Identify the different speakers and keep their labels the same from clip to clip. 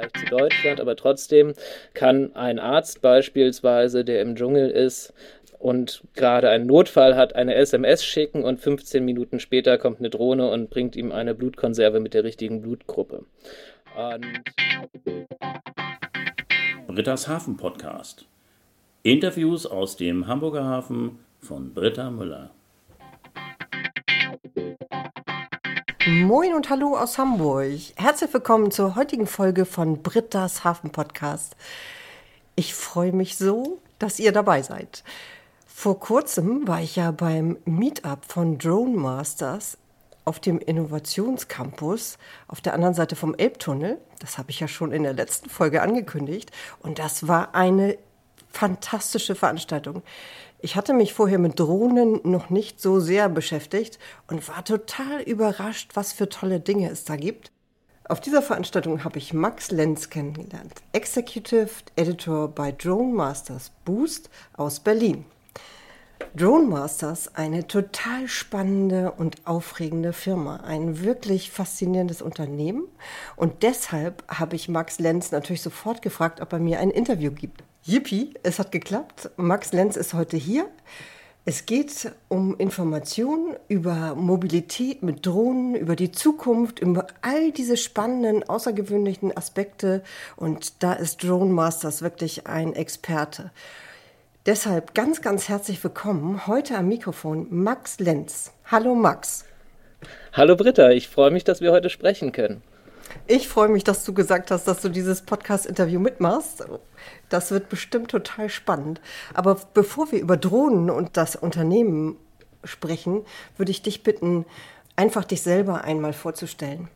Speaker 1: Vergleich zu Deutschland, aber trotzdem kann ein Arzt beispielsweise, der im Dschungel ist, und gerade einen Notfall hat, eine SMS schicken und 15 Minuten später kommt eine Drohne und bringt ihm eine Blutkonserve mit der richtigen Blutgruppe. Und
Speaker 2: Britta's Hafen Podcast. Interviews aus dem Hamburger Hafen von Britta Müller.
Speaker 3: Moin und hallo aus Hamburg. Herzlich willkommen zur heutigen Folge von Britta's Hafen Podcast. Ich freue mich so, dass ihr dabei seid. Vor kurzem war ich ja beim Meetup von Drone Masters auf dem Innovationscampus auf der anderen Seite vom Elbtunnel. Das habe ich ja schon in der letzten Folge angekündigt. Und das war eine fantastische Veranstaltung. Ich hatte mich vorher mit Drohnen noch nicht so sehr beschäftigt und war total überrascht, was für tolle Dinge es da gibt. Auf dieser Veranstaltung habe ich Max Lenz kennengelernt, Executive Editor bei Drone Masters Boost aus Berlin. Drone Masters, eine total spannende und aufregende Firma, ein wirklich faszinierendes Unternehmen. Und deshalb habe ich Max Lenz natürlich sofort gefragt, ob er mir ein Interview gibt. Yippie, es hat geklappt. Max Lenz ist heute hier. Es geht um Informationen über Mobilität mit Drohnen, über die Zukunft, über all diese spannenden, außergewöhnlichen Aspekte. Und da ist Drone Masters wirklich ein Experte. Deshalb ganz, ganz herzlich willkommen heute am Mikrofon Max Lenz. Hallo Max.
Speaker 1: Hallo Britta, ich freue mich, dass wir heute sprechen können.
Speaker 3: Ich freue mich, dass du gesagt hast, dass du dieses Podcast-Interview mitmachst. Das wird bestimmt total spannend. Aber bevor wir über Drohnen und das Unternehmen sprechen, würde ich dich bitten, einfach dich selber einmal vorzustellen.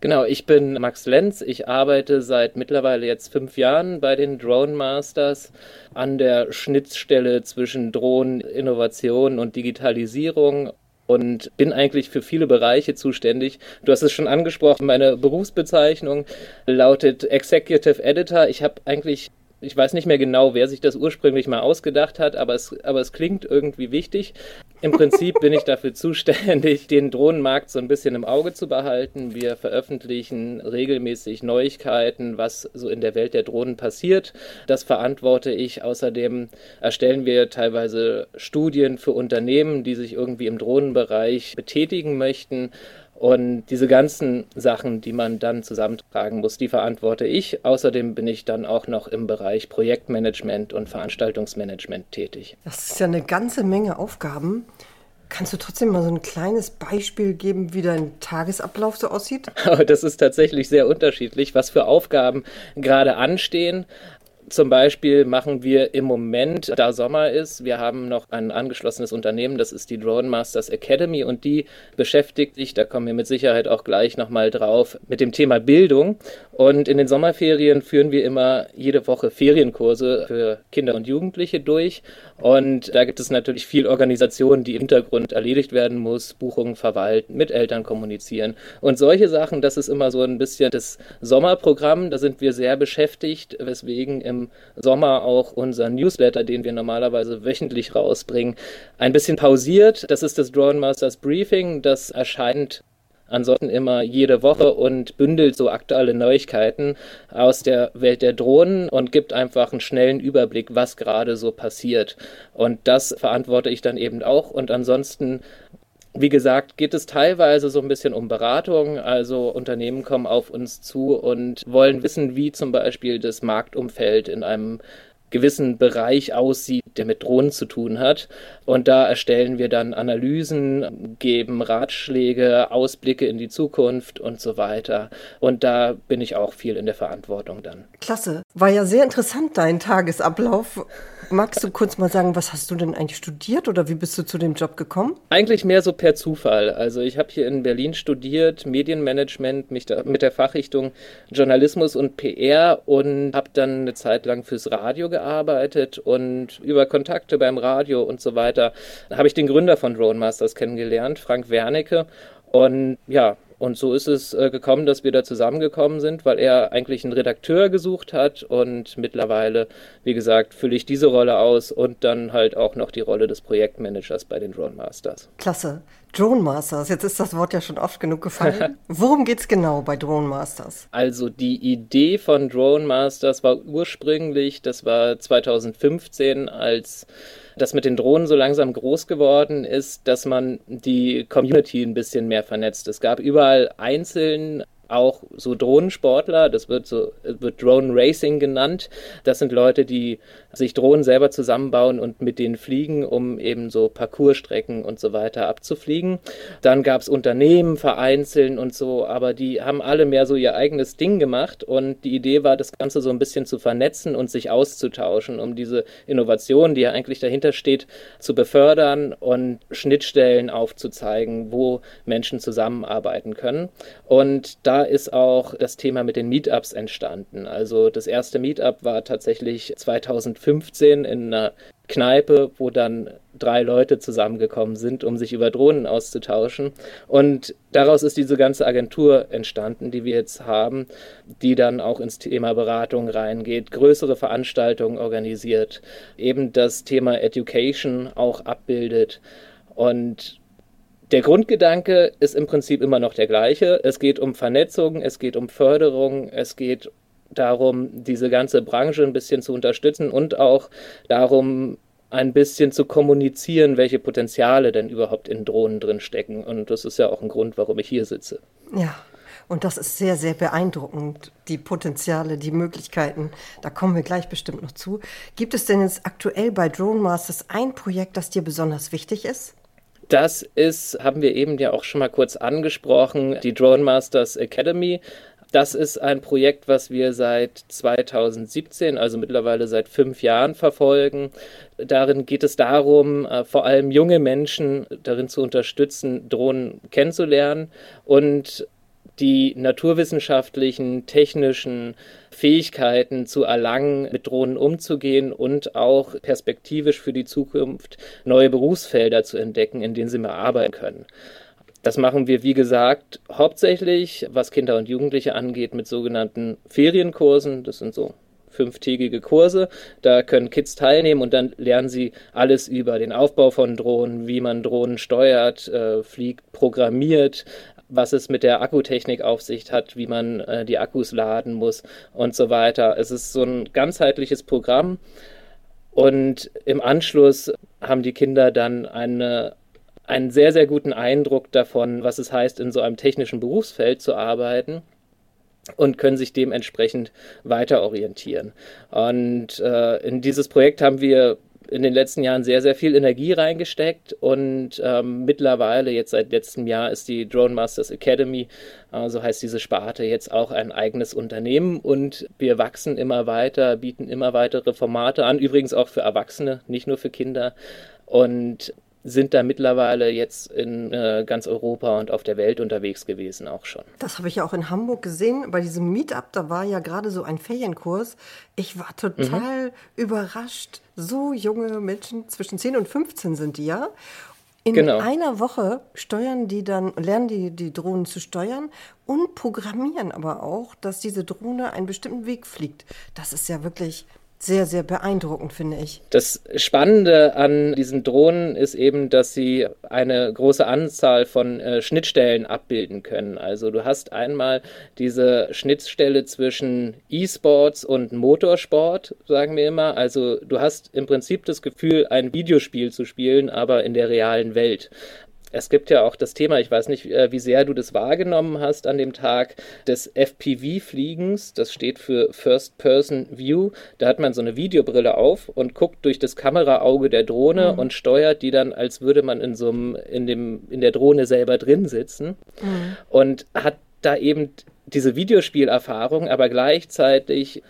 Speaker 1: Genau, ich bin Max Lenz. Ich arbeite seit mittlerweile jetzt fünf Jahren bei den Drone Masters an der Schnittstelle zwischen Drohnen, Innovation und Digitalisierung und bin eigentlich für viele Bereiche zuständig. Du hast es schon angesprochen, meine Berufsbezeichnung lautet Executive Editor. Ich habe eigentlich ich weiß nicht mehr genau, wer sich das ursprünglich mal ausgedacht hat, aber es, aber es klingt irgendwie wichtig. Im Prinzip bin ich dafür zuständig, den Drohnenmarkt so ein bisschen im Auge zu behalten. Wir veröffentlichen regelmäßig Neuigkeiten, was so in der Welt der Drohnen passiert. Das verantworte ich. Außerdem erstellen wir teilweise Studien für Unternehmen, die sich irgendwie im Drohnenbereich betätigen möchten. Und diese ganzen Sachen, die man dann zusammentragen muss, die verantworte ich. Außerdem bin ich dann auch noch im Bereich Projektmanagement und Veranstaltungsmanagement tätig.
Speaker 3: Das ist ja eine ganze Menge Aufgaben. Kannst du trotzdem mal so ein kleines Beispiel geben, wie dein Tagesablauf so aussieht?
Speaker 1: Das ist tatsächlich sehr unterschiedlich, was für Aufgaben gerade anstehen. Zum Beispiel machen wir im Moment, da Sommer ist, wir haben noch ein angeschlossenes Unternehmen, das ist die Drone Masters Academy und die beschäftigt sich, da kommen wir mit Sicherheit auch gleich nochmal drauf, mit dem Thema Bildung. Und in den Sommerferien führen wir immer jede Woche Ferienkurse für Kinder und Jugendliche durch. Und da gibt es natürlich viel Organisation, die im Hintergrund erledigt werden muss, Buchungen verwalten, mit Eltern kommunizieren. Und solche Sachen, das ist immer so ein bisschen das Sommerprogramm, da sind wir sehr beschäftigt, weswegen im im Sommer auch unser Newsletter, den wir normalerweise wöchentlich rausbringen, ein bisschen pausiert. Das ist das Drone Masters Briefing. Das erscheint ansonsten immer jede Woche und bündelt so aktuelle Neuigkeiten aus der Welt der Drohnen und gibt einfach einen schnellen Überblick, was gerade so passiert. Und das verantworte ich dann eben auch. Und ansonsten wie gesagt, geht es teilweise so ein bisschen um Beratung. Also Unternehmen kommen auf uns zu und wollen wissen, wie zum Beispiel das Marktumfeld in einem gewissen Bereich aussieht, der mit Drohnen zu tun hat. Und da erstellen wir dann Analysen, geben Ratschläge, Ausblicke in die Zukunft und so weiter. Und da bin ich auch viel in der Verantwortung dann.
Speaker 3: Klasse. War ja sehr interessant, dein Tagesablauf. Magst du kurz mal sagen, was hast du denn eigentlich studiert oder wie bist du zu dem Job gekommen?
Speaker 1: Eigentlich mehr so per Zufall. Also ich habe hier in Berlin studiert, Medienmanagement mich da, mit der Fachrichtung Journalismus und PR und habe dann eine Zeit lang fürs Radio gearbeitet und über Kontakte beim Radio und so weiter habe ich den Gründer von Drone Masters kennengelernt, Frank Wernicke. Und ja, Und so ist es äh, gekommen, dass wir da zusammengekommen sind, weil er eigentlich einen Redakteur gesucht hat und mittlerweile, wie gesagt, fülle ich diese Rolle aus und dann halt auch noch die Rolle des Projektmanagers bei den Drone Masters.
Speaker 3: Klasse. Drone Masters, jetzt ist das Wort ja schon oft genug gefallen. Worum geht es genau bei Drone Masters?
Speaker 1: Also die Idee von Drone Masters war ursprünglich, das war 2015, als das mit den Drohnen so langsam groß geworden ist, dass man die Community ein bisschen mehr vernetzt. Es gab überall einzeln auch so Drohnensportler, das wird so wird Drone Racing genannt. Das sind Leute, die sich Drohnen selber zusammenbauen und mit denen fliegen, um eben so Parcoursstrecken und so weiter abzufliegen. Dann gab es Unternehmen vereinzelt und so, aber die haben alle mehr so ihr eigenes Ding gemacht und die Idee war, das Ganze so ein bisschen zu vernetzen und sich auszutauschen, um diese Innovation, die ja eigentlich dahinter steht, zu befördern und Schnittstellen aufzuzeigen, wo Menschen zusammenarbeiten können. Und da ist auch das Thema mit den Meetups entstanden. Also das erste Meetup war tatsächlich 2015 in einer Kneipe, wo dann drei Leute zusammengekommen sind, um sich über Drohnen auszutauschen. Und daraus ist diese ganze Agentur entstanden, die wir jetzt haben, die dann auch ins Thema Beratung reingeht, größere Veranstaltungen organisiert, eben das Thema Education auch abbildet. Und der Grundgedanke ist im Prinzip immer noch der gleiche. Es geht um Vernetzung, es geht um Förderung, es geht darum, diese ganze Branche ein bisschen zu unterstützen und auch darum, ein bisschen zu kommunizieren, welche Potenziale denn überhaupt in Drohnen drin stecken. Und das ist ja auch ein Grund, warum ich hier sitze.
Speaker 3: Ja, und das ist sehr, sehr beeindruckend, die Potenziale, die Möglichkeiten. Da kommen wir gleich bestimmt noch zu. Gibt es denn jetzt aktuell bei Drone Masters ein Projekt, das dir besonders wichtig ist?
Speaker 1: Das ist, haben wir eben ja auch schon mal kurz angesprochen, die Drone Masters Academy. Das ist ein Projekt, was wir seit 2017, also mittlerweile seit fünf Jahren verfolgen. Darin geht es darum, äh, vor allem junge Menschen darin zu unterstützen, Drohnen kennenzulernen und die naturwissenschaftlichen, technischen Fähigkeiten zu erlangen, mit Drohnen umzugehen und auch perspektivisch für die Zukunft neue Berufsfelder zu entdecken, in denen sie mehr arbeiten können. Das machen wir, wie gesagt, hauptsächlich, was Kinder und Jugendliche angeht, mit sogenannten Ferienkursen. Das sind so fünftägige Kurse. Da können Kids teilnehmen und dann lernen sie alles über den Aufbau von Drohnen, wie man Drohnen steuert, äh, fliegt, programmiert, was es mit der Akkutechnik auf sich hat, wie man äh, die Akkus laden muss und so weiter. Es ist so ein ganzheitliches Programm und im Anschluss haben die Kinder dann eine, einen sehr, sehr guten Eindruck davon, was es heißt, in so einem technischen Berufsfeld zu arbeiten und können sich dementsprechend weiter orientieren. Und äh, in dieses Projekt haben wir in den letzten Jahren sehr, sehr viel Energie reingesteckt und ähm, mittlerweile, jetzt seit letztem Jahr, ist die Drone Masters Academy, äh, so heißt diese Sparte, jetzt auch ein eigenes Unternehmen und wir wachsen immer weiter, bieten immer weitere Formate an, übrigens auch für Erwachsene, nicht nur für Kinder. Und sind da mittlerweile jetzt in äh, ganz Europa und auf der Welt unterwegs gewesen auch schon.
Speaker 3: Das habe ich ja auch in Hamburg gesehen. Bei diesem Meetup, da war ja gerade so ein Ferienkurs. Ich war total mhm. überrascht. So junge Menschen, zwischen 10 und 15 sind die ja. In genau. einer Woche steuern die dann, lernen die die Drohnen zu steuern und programmieren aber auch, dass diese Drohne einen bestimmten Weg fliegt. Das ist ja wirklich sehr, sehr beeindruckend, finde ich.
Speaker 1: Das Spannende an diesen Drohnen ist eben, dass sie eine große Anzahl von äh, Schnittstellen abbilden können. Also du hast einmal diese Schnittstelle zwischen E-Sports und Motorsport, sagen wir immer. Also du hast im Prinzip das Gefühl, ein Videospiel zu spielen, aber in der realen Welt es gibt ja auch das Thema, ich weiß nicht, äh, wie sehr du das wahrgenommen hast an dem Tag des FPV-Fliegens. Das steht für First Person View. Da hat man so eine Videobrille auf und guckt durch das Kameraauge der Drohne mhm. und steuert die dann, als würde man in so einem, in dem, in der Drohne selber drin sitzen. Mhm. Und hat da eben diese Videospielerfahrung, aber gleichzeitig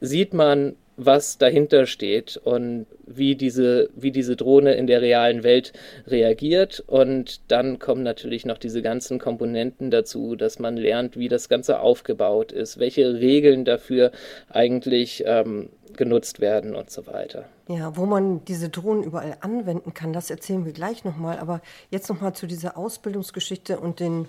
Speaker 1: sieht man was dahinter steht und wie diese, wie diese Drohne in der realen Welt reagiert. Und dann kommen natürlich noch diese ganzen Komponenten dazu, dass man lernt, wie das Ganze aufgebaut ist, welche Regeln dafür eigentlich ähm, genutzt werden und so weiter.
Speaker 3: Ja, wo man diese Drohnen überall anwenden kann, das erzählen wir gleich nochmal. Aber jetzt nochmal zu dieser Ausbildungsgeschichte und den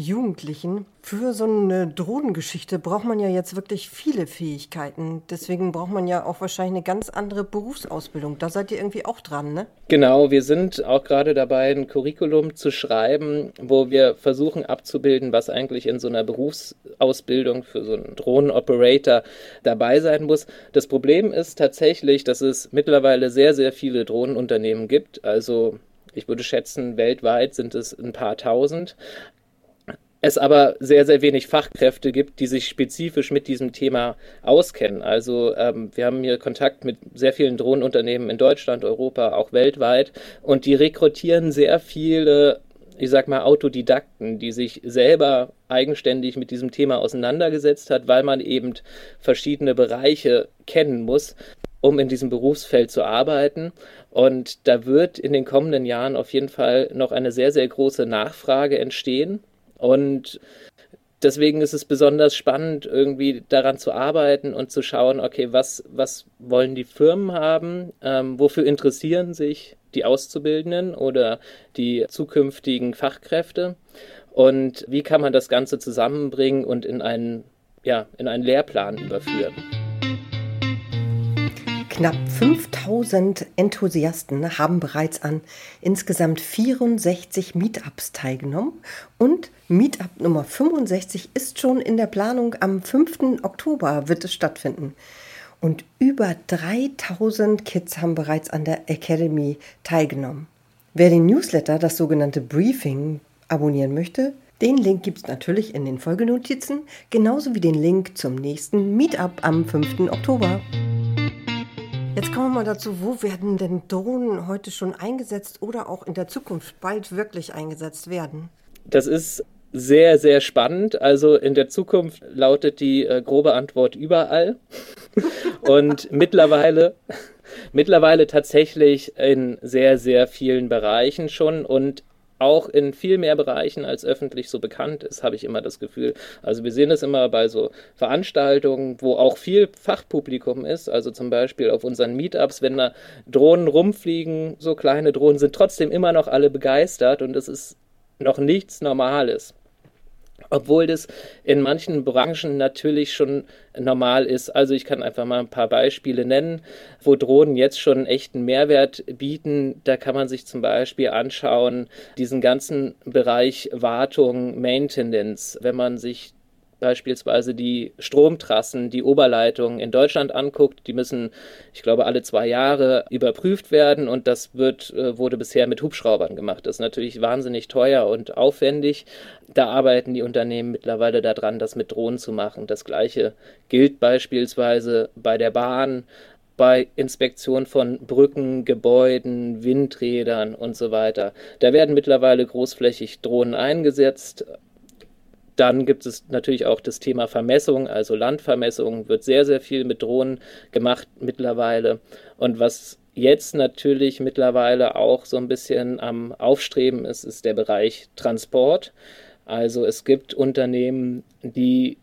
Speaker 3: Jugendlichen. Für so eine Drohnengeschichte braucht man ja jetzt wirklich viele Fähigkeiten. Deswegen braucht man ja auch wahrscheinlich eine ganz andere Berufsausbildung. Da seid ihr irgendwie auch dran, ne?
Speaker 1: Genau, wir sind auch gerade dabei, ein Curriculum zu schreiben, wo wir versuchen abzubilden, was eigentlich in so einer Berufsausbildung für so einen Drohnenoperator dabei sein muss. Das Problem ist tatsächlich, dass es mittlerweile sehr, sehr viele Drohnenunternehmen gibt. Also ich würde schätzen, weltweit sind es ein paar tausend es aber sehr, sehr wenig Fachkräfte gibt, die sich spezifisch mit diesem Thema auskennen. Also ähm, wir haben hier Kontakt mit sehr vielen Drohnenunternehmen in Deutschland, Europa, auch weltweit und die rekrutieren sehr viele, ich sag mal, Autodidakten, die sich selber eigenständig mit diesem Thema auseinandergesetzt hat, weil man eben verschiedene Bereiche kennen muss um in diesem Berufsfeld zu arbeiten. Und da wird in den kommenden Jahren auf jeden Fall noch eine sehr, sehr große Nachfrage entstehen. Und deswegen ist es besonders spannend, irgendwie daran zu arbeiten und zu schauen, okay, was, was wollen die Firmen haben, ähm, wofür interessieren sich die Auszubildenden oder die zukünftigen Fachkräfte und wie kann man das Ganze zusammenbringen und in einen, ja, in einen Lehrplan überführen.
Speaker 3: Knapp 5000 Enthusiasten haben bereits an insgesamt 64 Meetups teilgenommen und Meetup Nummer 65 ist schon in der Planung. Am 5. Oktober wird es stattfinden. Und über 3000 Kids haben bereits an der Academy teilgenommen. Wer den Newsletter, das sogenannte Briefing, abonnieren möchte, den Link gibt es natürlich in den Folgenotizen, genauso wie den Link zum nächsten Meetup am 5. Oktober. Jetzt kommen wir mal dazu, wo werden denn Drohnen heute schon eingesetzt oder auch in der Zukunft bald wirklich eingesetzt werden?
Speaker 1: Das ist sehr, sehr spannend. Also in der Zukunft lautet die äh, grobe Antwort überall. Und mittlerweile, mittlerweile tatsächlich in sehr, sehr vielen Bereichen schon. Und auch in viel mehr Bereichen als öffentlich so bekannt ist, habe ich immer das Gefühl. Also wir sehen es immer bei so Veranstaltungen, wo auch viel Fachpublikum ist, also zum Beispiel auf unseren Meetups, wenn da Drohnen rumfliegen, so kleine Drohnen, sind trotzdem immer noch alle begeistert und es ist noch nichts Normales obwohl das in manchen Branchen natürlich schon normal ist. Also ich kann einfach mal ein paar Beispiele nennen, wo Drohnen jetzt schon einen echten Mehrwert bieten. Da kann man sich zum Beispiel anschauen, diesen ganzen Bereich Wartung, Maintenance, wenn man sich beispielsweise die Stromtrassen, die Oberleitungen in Deutschland anguckt, die müssen, ich glaube, alle zwei Jahre überprüft werden und das wird, äh, wurde bisher mit Hubschraubern gemacht. Das ist natürlich wahnsinnig teuer und aufwendig. Da arbeiten die Unternehmen mittlerweile daran, das mit Drohnen zu machen. Das gleiche gilt beispielsweise bei der Bahn, bei Inspektion von Brücken, Gebäuden, Windrädern und so weiter. Da werden mittlerweile großflächig Drohnen eingesetzt. Dann gibt es natürlich auch das Thema Vermessung, also Landvermessung wird sehr, sehr viel mit Drohnen gemacht mittlerweile. Und was jetzt natürlich mittlerweile auch so ein bisschen am Aufstreben ist, ist der Bereich Transport. Also es gibt Unternehmen, die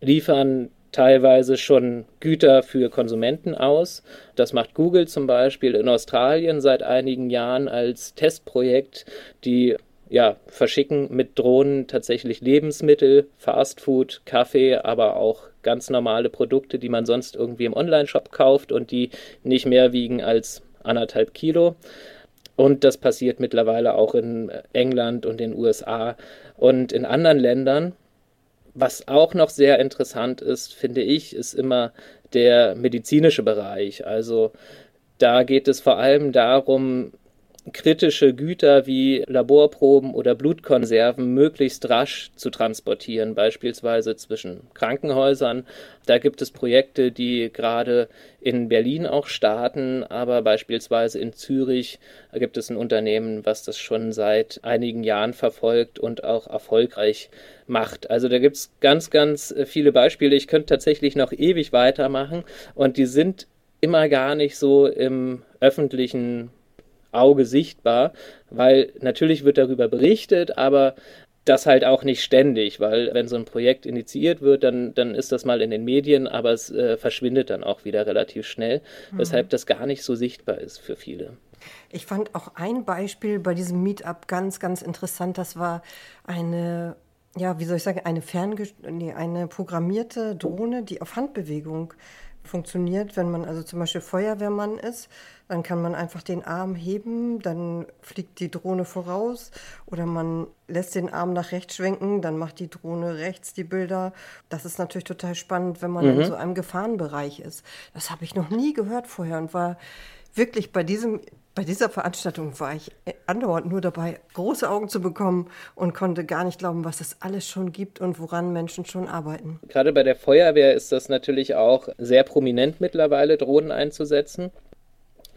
Speaker 1: liefern teilweise schon Güter für Konsumenten aus. Das macht Google zum Beispiel in Australien seit einigen Jahren als Testprojekt. Die ja, verschicken mit Drohnen tatsächlich Lebensmittel, Fastfood, Kaffee, aber auch ganz normale Produkte, die man sonst irgendwie im Onlineshop kauft und die nicht mehr wiegen als anderthalb Kilo. Und das passiert mittlerweile auch in England und den USA und in anderen Ländern. Was auch noch sehr interessant ist, finde ich, ist immer der medizinische Bereich. Also da geht es vor allem darum, kritische Güter wie Laborproben oder Blutkonserven möglichst rasch zu transportieren, beispielsweise zwischen Krankenhäusern. Da gibt es Projekte, die gerade in Berlin auch starten, aber beispielsweise in Zürich gibt es ein Unternehmen, was das schon seit einigen Jahren verfolgt und auch erfolgreich macht. Also da gibt es ganz, ganz viele Beispiele. Ich könnte tatsächlich noch ewig weitermachen und die sind immer gar nicht so im öffentlichen Auge sichtbar, weil natürlich wird darüber berichtet, aber das halt auch nicht ständig, weil wenn so ein Projekt initiiert wird, dann, dann ist das mal in den Medien, aber es äh, verschwindet dann auch wieder relativ schnell, mhm. weshalb das gar nicht so sichtbar ist für viele.
Speaker 3: Ich fand auch ein Beispiel bei diesem Meetup ganz, ganz interessant. Das war eine, ja, wie soll ich sagen, eine ferngest nee, eine programmierte Drohne, die auf Handbewegung funktioniert. Wenn man also zum Beispiel Feuerwehrmann ist, dann kann man einfach den Arm heben, dann fliegt die Drohne voraus oder man lässt den Arm nach rechts schwenken, dann macht die Drohne rechts die Bilder. Das ist natürlich total spannend, wenn man mhm. in so einem Gefahrenbereich ist. Das habe ich noch nie gehört vorher und war wirklich bei diesem bei dieser Veranstaltung war ich andauernd nur dabei, große Augen zu bekommen und konnte gar nicht glauben, was es alles schon gibt und woran Menschen schon arbeiten.
Speaker 1: Gerade bei der Feuerwehr ist das natürlich auch sehr prominent mittlerweile, Drohnen einzusetzen.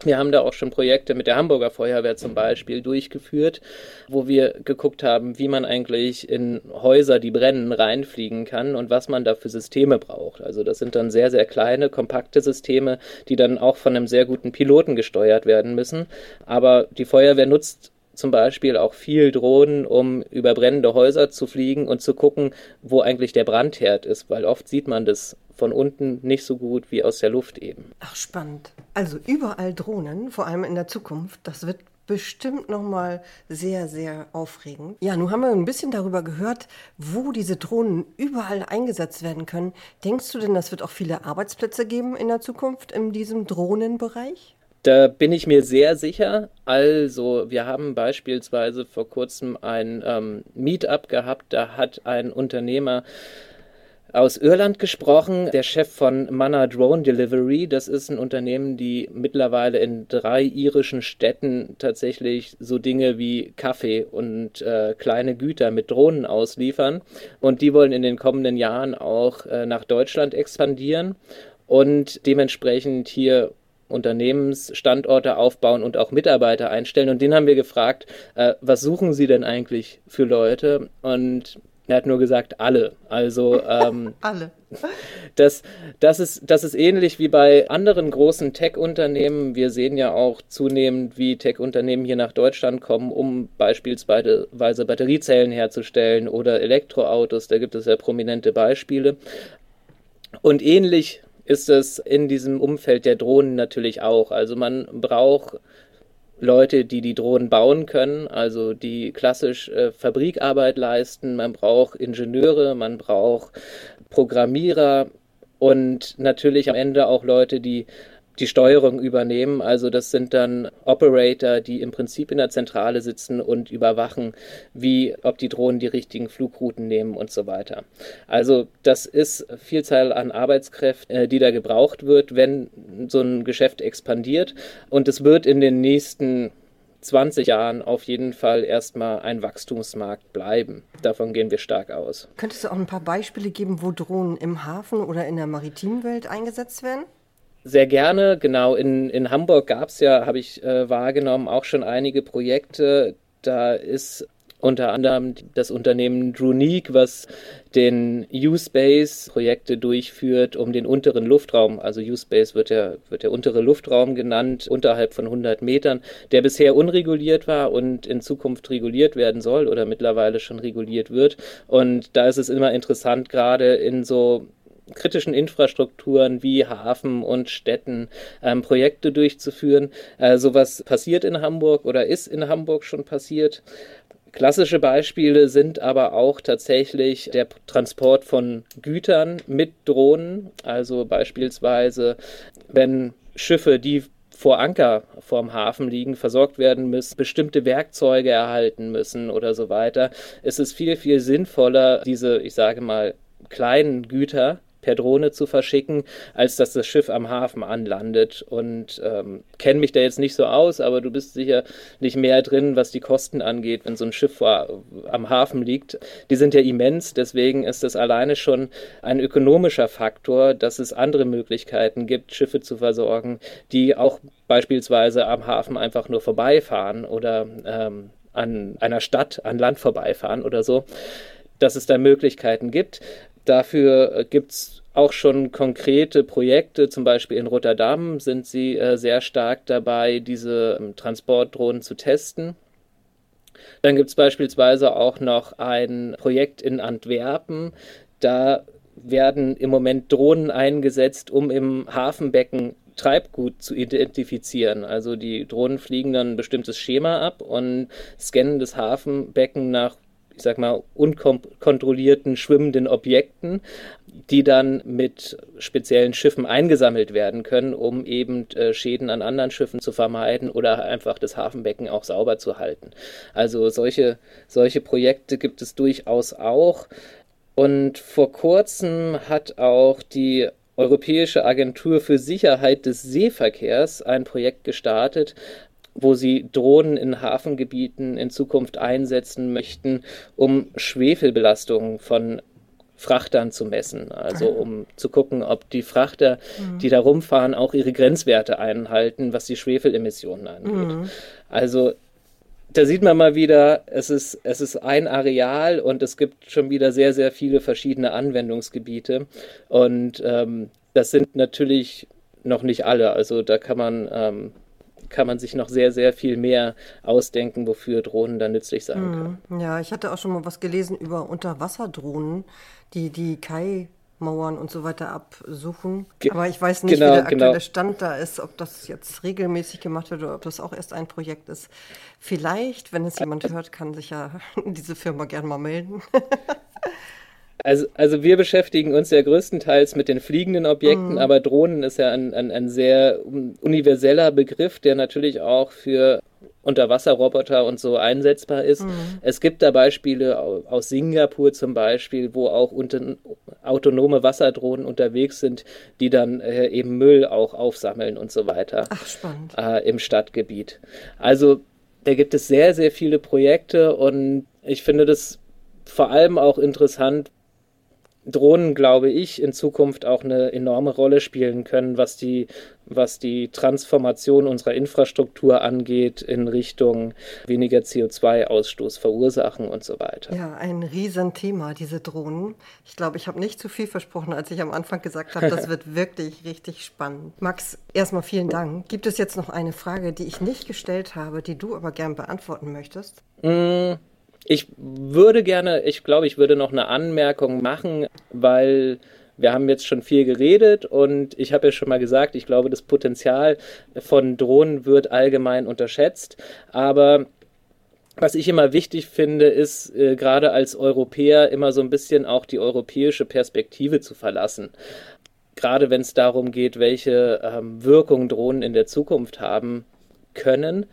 Speaker 1: Wir haben da auch schon Projekte mit der Hamburger Feuerwehr zum Beispiel durchgeführt, wo wir geguckt haben, wie man eigentlich in Häuser, die brennen, reinfliegen kann und was man da für Systeme braucht. Also das sind dann sehr, sehr kleine, kompakte Systeme, die dann auch von einem sehr guten Piloten gesteuert werden müssen. Aber die Feuerwehr nutzt zum Beispiel auch viel Drohnen, um über brennende Häuser zu fliegen und zu gucken, wo eigentlich der Brandherd ist, weil oft sieht man das von unten nicht so gut wie aus der Luft eben.
Speaker 3: Ach, spannend. Also überall Drohnen, vor allem in der Zukunft, das wird bestimmt nochmal sehr, sehr aufregend. Ja, nun haben wir ein bisschen darüber gehört, wo diese Drohnen überall eingesetzt werden können. Denkst du denn, das wird auch viele Arbeitsplätze geben in der Zukunft in diesem Drohnenbereich?
Speaker 1: Da bin ich mir sehr sicher. Also, wir haben beispielsweise vor kurzem ein ähm, Meetup gehabt. Da hat ein Unternehmer aus Irland gesprochen, der Chef von Manna Drone Delivery. Das ist ein Unternehmen, die mittlerweile in drei irischen Städten tatsächlich so Dinge wie Kaffee und äh, kleine Güter mit Drohnen ausliefern. Und die wollen in den kommenden Jahren auch äh, nach Deutschland expandieren und dementsprechend hier Unternehmensstandorte aufbauen und auch Mitarbeiter einstellen. Und den haben wir gefragt, äh, was suchen Sie denn eigentlich für Leute? Und er hat nur gesagt, alle. Also ähm,
Speaker 3: alle.
Speaker 1: Das, das, ist, das ist ähnlich wie bei anderen großen Tech-Unternehmen. Wir sehen ja auch zunehmend, wie Tech-Unternehmen hier nach Deutschland kommen, um beispielsweise Batteriezellen herzustellen oder Elektroautos. Da gibt es ja prominente Beispiele. Und ähnlich ist es in diesem Umfeld der Drohnen natürlich auch. Also man braucht Leute, die die Drohnen bauen können, also die klassisch äh, Fabrikarbeit leisten. Man braucht Ingenieure, man braucht Programmierer und natürlich am Ende auch Leute, die die Steuerung übernehmen. Also das sind dann Operator, die im Prinzip in der Zentrale sitzen und überwachen, wie ob die Drohnen die richtigen Flugrouten nehmen und so weiter. Also das ist Vielzahl an Arbeitskräften, äh, die da gebraucht wird, wenn so ein Geschäft expandiert. Und es wird in den nächsten 20 Jahren auf jeden Fall erstmal ein Wachstumsmarkt bleiben. Davon gehen wir stark aus.
Speaker 3: Könntest du auch ein paar Beispiele geben, wo Drohnen im Hafen oder in der maritimen Welt eingesetzt werden?
Speaker 1: Sehr gerne, genau. In, in Hamburg gab es ja, habe ich äh, wahrgenommen, auch schon einige Projekte. Da ist unter anderem das Unternehmen Drunique, was den U-Space-Projekte durchführt, um den unteren Luftraum, also U-Space wird der, wird der untere Luftraum genannt, unterhalb von 100 Metern, der bisher unreguliert war und in Zukunft reguliert werden soll oder mittlerweile schon reguliert wird. Und da ist es immer interessant, gerade in so kritischen Infrastrukturen wie Hafen und Städten ähm, Projekte durchzuführen. Äh, sowas passiert in Hamburg oder ist in Hamburg schon passiert. Klassische Beispiele sind aber auch tatsächlich der Transport von Gütern mit Drohnen. Also beispielsweise, wenn Schiffe, die vor Anker vorm Hafen liegen, versorgt werden müssen, bestimmte Werkzeuge erhalten müssen oder so weiter, ist es viel, viel sinnvoller, diese, ich sage mal, kleinen Güter per Drohne zu verschicken, als dass das Schiff am Hafen anlandet. Und ähm, kenne mich da jetzt nicht so aus, aber du bist sicher nicht mehr drin, was die Kosten angeht, wenn so ein Schiff vor, am Hafen liegt. Die sind ja immens, deswegen ist das alleine schon ein ökonomischer Faktor, dass es andere Möglichkeiten gibt, Schiffe zu versorgen, die auch beispielsweise am Hafen einfach nur vorbeifahren oder ähm, an einer Stadt an Land vorbeifahren oder so dass es da Möglichkeiten gibt. Dafür äh, gibt es auch schon konkrete Projekte, zum Beispiel in Rotterdam sind sie äh, sehr stark dabei, diese ähm, Transportdrohnen zu testen. Dann gibt es beispielsweise auch noch ein Projekt in Antwerpen. Da werden im Moment Drohnen eingesetzt, um im Hafenbecken Treibgut zu identifizieren. Also die Drohnen fliegen dann ein bestimmtes Schema ab und scannen das Hafenbecken nach ich sag mal, unkontrollierten schwimmenden Objekten, die dann mit speziellen Schiffen eingesammelt werden können, um eben äh, Schäden an anderen Schiffen zu vermeiden oder einfach das Hafenbecken auch sauber zu halten. Also solche, solche Projekte gibt es durchaus auch. Und vor kurzem hat auch die Europäische Agentur für Sicherheit des Seeverkehrs ein Projekt gestartet, wo sie Drohnen in Hafengebieten in Zukunft einsetzen möchten, um Schwefelbelastungen von Frachtern zu messen. Also ah. um zu gucken, ob die Frachter, mhm. die da rumfahren, auch ihre Grenzwerte einhalten, was die Schwefelemissionen angeht. Mhm. Also da sieht man mal wieder, es ist, es ist ein Areal und es gibt schon wieder sehr, sehr viele verschiedene Anwendungsgebiete. Und ähm, das sind natürlich noch nicht alle. Also da kann man ähm, kann man sich noch sehr, sehr viel mehr ausdenken, wofür Drohnen dann nützlich sein mhm.
Speaker 3: können. Ja, ich hatte auch schon mal was gelesen über Unterwasserdrohnen, die die Kai Mauern und so weiter absuchen. Aber ich weiß nicht, genau, wie der aktuelle genau. Stand da ist, ob das jetzt regelmäßig gemacht wird oder ob das auch erst ein Projekt ist. Vielleicht, wenn es jemand hört, kann sich ja diese Firma gerne mal melden.
Speaker 1: Also, also wir beschäftigen uns ja größtenteils mit den fliegenden Objekten, mhm. aber Drohnen ist ja ein, ein, ein sehr universeller Begriff, der natürlich auch für Unterwasserroboter und so einsetzbar ist. Mhm. Es gibt da Beispiele aus Singapur zum Beispiel, wo auch autonome Wasserdrohnen unterwegs sind, die dann äh, eben Müll auch aufsammeln und so weiter
Speaker 3: Ach, spannend.
Speaker 1: Äh, im Stadtgebiet. Also da gibt es sehr, sehr viele Projekte und ich finde das vor allem auch interessant, Drohnen, glaube ich, in Zukunft auch eine enorme Rolle spielen können, was die, was die Transformation unserer Infrastruktur angeht in Richtung weniger CO2-Ausstoß verursachen und so weiter.
Speaker 3: Ja, ein Riesenthema, diese Drohnen. Ich glaube, ich habe nicht zu viel versprochen, als ich am Anfang gesagt habe, das wird wirklich richtig spannend. Max, erstmal vielen Dank. Gibt es jetzt noch eine Frage, die ich nicht gestellt habe, die du aber gern beantworten möchtest?
Speaker 1: Mm. Ich würde gerne, ich glaube, ich würde noch eine Anmerkung machen, weil wir haben jetzt schon viel geredet und ich habe ja schon mal gesagt, ich glaube, das Potenzial von Drohnen wird allgemein unterschätzt. Aber was ich immer wichtig finde, ist äh, gerade als Europäer immer so ein bisschen auch die europäische Perspektive zu verlassen. Gerade wenn es darum geht, welche ähm, Wirkung Drohnen in der Zukunft haben können.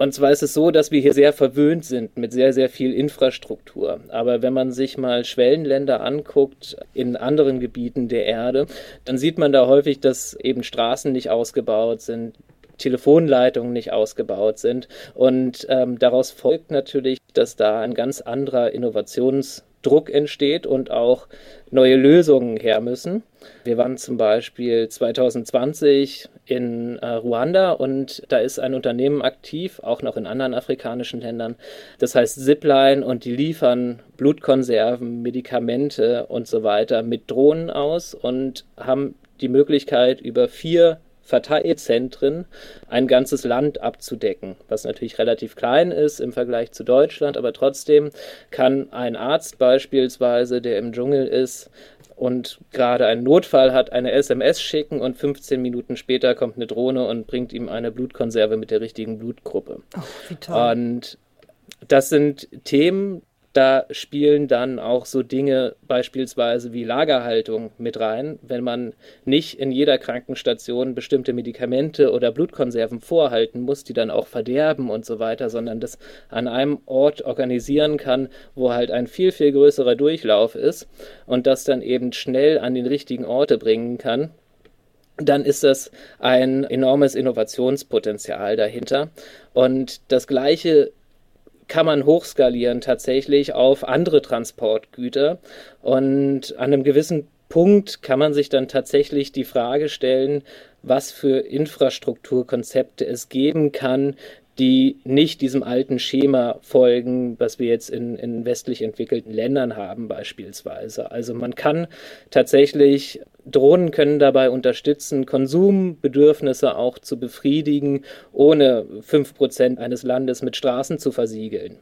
Speaker 1: Und zwar ist es so, dass wir hier sehr verwöhnt sind mit sehr, sehr viel Infrastruktur. Aber wenn man sich mal Schwellenländer anguckt in anderen Gebieten der Erde, dann sieht man da häufig, dass eben Straßen nicht ausgebaut sind, Telefonleitungen nicht ausgebaut sind. Und ähm, daraus folgt natürlich, dass da ein ganz anderer Innovationsdruck entsteht und auch neue Lösungen her müssen. Wir waren zum Beispiel 2020 in äh, Ruanda und da ist ein Unternehmen aktiv, auch noch in anderen afrikanischen Ländern. Das heißt Zipline und die liefern Blutkonserven, Medikamente und so weiter mit Drohnen aus und haben die Möglichkeit, über vier Verteilzentren ein ganzes Land abzudecken, was natürlich relativ klein ist im Vergleich zu Deutschland, aber trotzdem kann ein Arzt beispielsweise, der im Dschungel ist, und gerade einen Notfall hat, eine SMS schicken und 15 Minuten später kommt eine Drohne und bringt ihm eine Blutkonserve mit der richtigen Blutgruppe.
Speaker 3: Oh, wie toll.
Speaker 1: Und das sind Themen, da spielen dann auch so Dinge beispielsweise wie Lagerhaltung mit rein. Wenn man nicht in jeder Krankenstation bestimmte Medikamente oder Blutkonserven vorhalten muss, die dann auch verderben und so weiter, sondern das an einem Ort organisieren kann, wo halt ein viel, viel größerer Durchlauf ist und das dann eben schnell an den richtigen Orte bringen kann, dann ist das ein enormes Innovationspotenzial dahinter. Und das Gleiche kann man hochskalieren tatsächlich auf andere Transportgüter. Und an einem gewissen Punkt kann man sich dann tatsächlich die Frage stellen, was für Infrastrukturkonzepte es geben kann, die nicht diesem alten Schema folgen, was wir jetzt in, in westlich entwickelten Ländern haben beispielsweise. Also man kann tatsächlich, Drohnen können dabei unterstützen, Konsumbedürfnisse auch zu befriedigen, ohne fünf Prozent eines Landes mit Straßen zu versiegeln.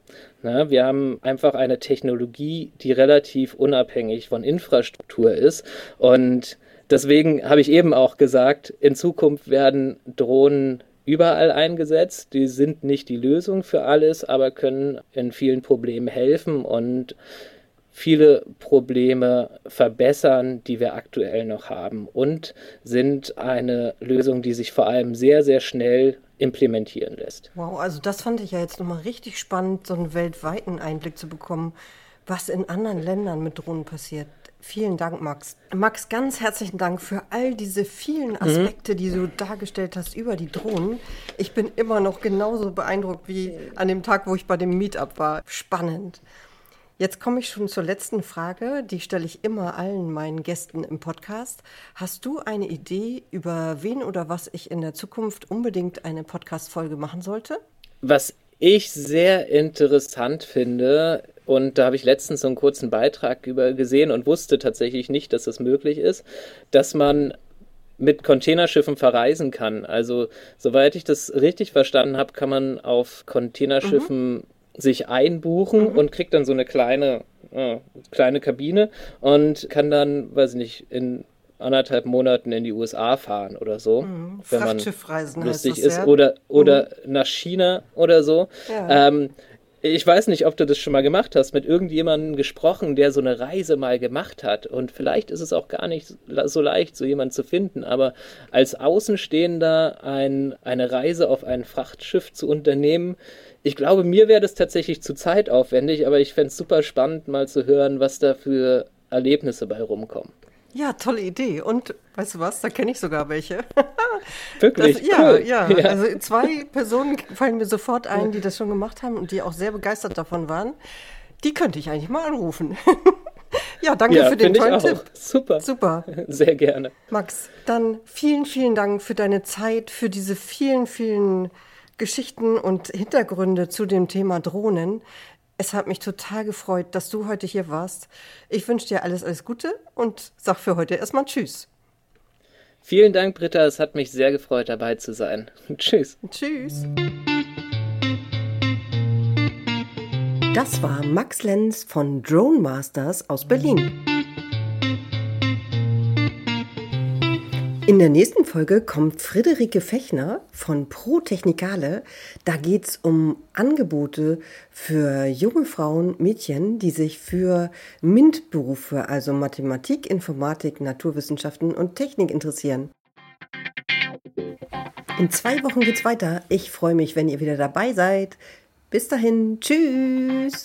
Speaker 1: Na, wir haben einfach eine Technologie, die relativ unabhängig von Infrastruktur ist und deswegen habe ich eben auch gesagt, in Zukunft werden Drohnen überall eingesetzt. Die sind nicht die Lösung für alles, aber können in vielen Problemen helfen und viele Probleme verbessern, die wir aktuell noch haben und sind eine Lösung, die sich vor allem sehr, sehr schnell implementieren lässt.
Speaker 3: Wow, also das fand ich ja jetzt nochmal richtig spannend, so einen weltweiten Einblick zu bekommen, was in anderen Ländern mit Drohnen passiert. Vielen Dank, Max. Max, ganz herzlichen Dank für all diese vielen mhm. Aspekte, die du dargestellt hast über die Drohnen. Ich bin immer noch genauso beeindruckt wie an dem Tag, wo ich bei dem Meetup war. Spannend. Jetzt komme ich schon zur letzten Frage, die stelle ich immer allen meinen Gästen im Podcast. Hast du eine Idee, über wen oder was ich in der Zukunft unbedingt eine Podcast-Folge machen sollte?
Speaker 1: Was ich sehr interessant finde, und da habe ich letztens so einen kurzen Beitrag über gesehen und wusste tatsächlich nicht, dass das möglich ist, dass man mit Containerschiffen verreisen kann. Also, soweit ich das richtig verstanden habe, kann man auf Containerschiffen mhm sich einbuchen mhm. und kriegt dann so eine kleine, äh, kleine Kabine und kann dann, weiß ich nicht, in anderthalb Monaten in die USA fahren oder so. Mhm.
Speaker 3: Wenn man lustig
Speaker 1: ist. Ja? Oder, oder mhm. nach China oder so. Ja. Ähm, ich weiß nicht, ob du das schon mal gemacht hast, mit irgendjemandem gesprochen, der so eine Reise mal gemacht hat. Und vielleicht ist es auch gar nicht so leicht, so jemanden zu finden. Aber als Außenstehender ein, eine Reise auf ein Frachtschiff zu unternehmen, ich glaube, mir wäre das tatsächlich zu zeitaufwendig, aber ich fände es super spannend, mal zu hören, was da für Erlebnisse bei rumkommen.
Speaker 3: Ja, tolle Idee. Und weißt du was, da kenne ich sogar welche.
Speaker 1: Wirklich?
Speaker 3: Das, ja, cool. ja, ja. Also zwei Personen fallen mir sofort ein, die das schon gemacht haben und die auch sehr begeistert davon waren. Die könnte ich eigentlich mal anrufen. ja, danke ja, für den tollen Tipp.
Speaker 1: Super.
Speaker 3: Super.
Speaker 1: Sehr gerne.
Speaker 3: Max, dann vielen, vielen Dank für deine Zeit, für diese vielen, vielen Geschichten und Hintergründe zu dem Thema Drohnen. Es hat mich total gefreut, dass du heute hier warst. Ich wünsche dir alles, alles Gute und sag für heute erstmal Tschüss.
Speaker 1: Vielen Dank, Britta. Es hat mich sehr gefreut, dabei zu sein. Tschüss.
Speaker 3: Tschüss. Das war Max Lenz von Drone Masters aus Berlin. In der nächsten Folge kommt Friederike Fechner von Pro Technikale. Da geht es um Angebote für junge Frauen, Mädchen, die sich für MINT-Berufe, also Mathematik, Informatik, Naturwissenschaften und Technik interessieren. In zwei Wochen geht's weiter. Ich freue mich, wenn ihr wieder dabei seid. Bis dahin, tschüss.